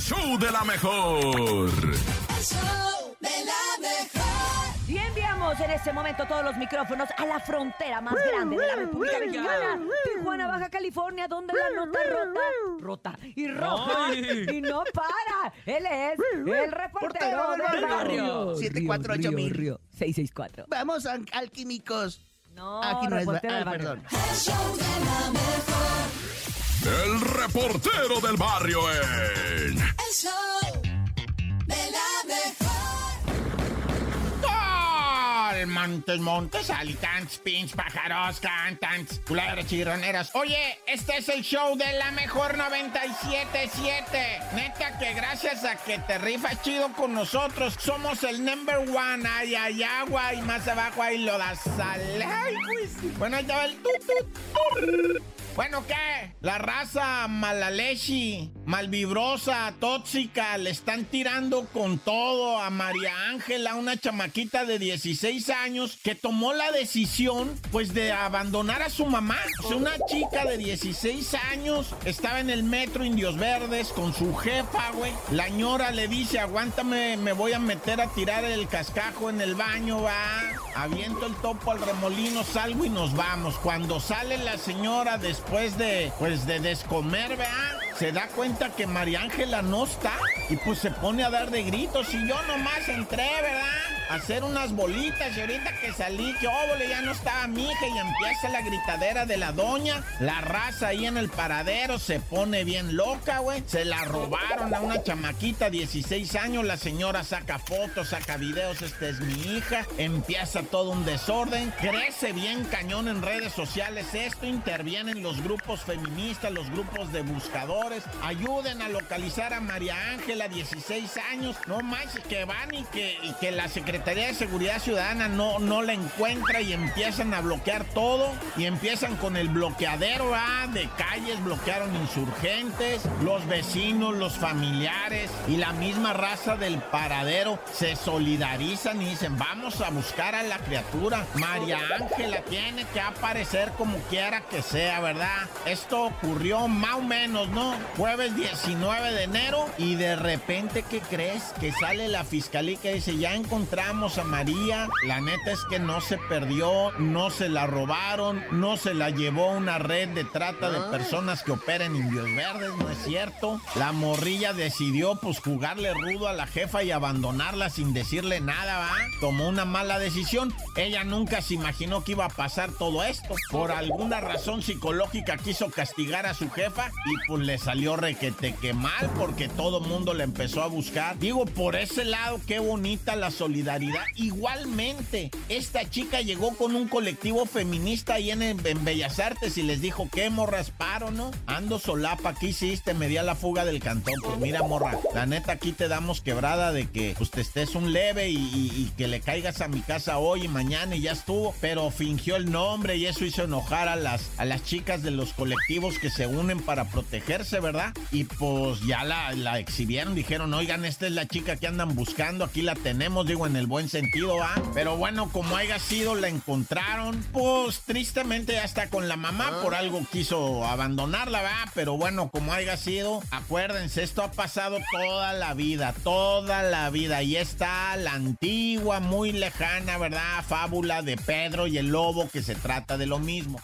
show de la mejor. El show de la mejor. Y enviamos en este momento todos los micrófonos a la frontera más grande de la República Mexicana, Tijuana, Baja California, donde la nota rota, rota y roja Ay. y no para. Él es el reportero Portero del barrio. barrio. 748 mil. Río, río, 664. Vamos, al- alquímicos. No, Aquí no es. reportero Ah, del barrio. perdón. El show de la mejor. El reportero del barrio en. El Montes, montes, alicantes, pins, pájaros, cantantes, culebras chirroneras. Oye, este es el show de la mejor 977. Neta que gracias a que te rifas chido con nosotros, somos el number one. Ay, hay agua y más abajo hay lodazal. Ay, pues. Bueno, ahí va el tut, tut, tut. Bueno, ¿qué? La raza malalechi, malvibrosa, tóxica, le están tirando con todo a María Ángela, una chamaquita de 16 años que tomó la decisión, pues, de abandonar a su mamá. O sea, una chica de 16 años estaba en el metro Indios Verdes con su jefa, güey. La ñora le dice, aguántame, me voy a meter a tirar el cascajo en el baño, va. Aviento el topo al remolino, salgo y nos vamos. Cuando sale la señora después de, pues, de descomer, ¿verdad? Se da cuenta que María Ángela no está y pues se pone a dar de gritos y yo nomás entré, ¿verdad? Hacer unas bolitas y ahorita que salí, que óvole, ya no estaba mi hija y empieza la gritadera de la doña. La raza ahí en el paradero se pone bien loca, güey. Se la robaron a una chamaquita, 16 años. La señora saca fotos, saca videos, esta es mi hija. Empieza todo un desorden. Crece bien cañón en redes sociales esto. Intervienen los grupos feministas, los grupos de buscadores. Ayuden a localizar a María Ángela, 16 años. No más que van y que, que la Secretaría de Seguridad Ciudadana no, no la encuentra y empiezan a bloquear todo. Y empiezan con el bloqueadero ¿ah? de calles, bloquearon insurgentes, los vecinos, los familiares y la misma raza del paradero se solidarizan y dicen, vamos a buscar a la criatura. María Ángela tiene que aparecer como quiera que sea, ¿verdad? Esto ocurrió más o menos, ¿no? Jueves 19 de enero y de repente, ¿qué crees? Que sale la fiscalía que dice, ya encontramos a María. La neta es que no se perdió, no se la robaron, no se la llevó una red de trata de personas que operan en Indios Verdes, ¿no es cierto? La morrilla decidió pues jugarle rudo a la jefa y abandonarla sin decirle nada, ¿va? Tomó una mala decisión. Ella nunca se imaginó que iba a pasar todo esto. Por alguna razón psicológica quiso castigar a su jefa y pues le salió requete que mal porque todo mundo le empezó a buscar. Digo, por ese lado, qué bonita la Igualmente, esta chica llegó con un colectivo feminista ahí en, Bellas Artes y les dijo, ¿qué morras paro, no? Ando solapa, ¿qué hiciste? Me di a la fuga del cantón. Pues mira, morra, la neta aquí te damos quebrada de que pues estés un leve y que le caigas a mi casa hoy y mañana y ya estuvo. Pero fingió el nombre y eso hizo enojar a las, a las chicas de los colectivos que se unen para protegerse, ¿verdad? Y pues ya la, la exhibieron, dijeron, oigan, esta es la chica que andan buscando, aquí la tenemos, digo, en el buen sentido, ¿va? Pero bueno, como haya sido, la encontraron, pues tristemente ya está con la mamá, por algo quiso abandonarla, ¿va? Pero bueno, como haya sido, acuérdense, esto ha pasado toda la vida, toda la vida, y está la antigua, muy lejana, ¿verdad? Fábula de Pedro y el lobo que se trata de lo mismo.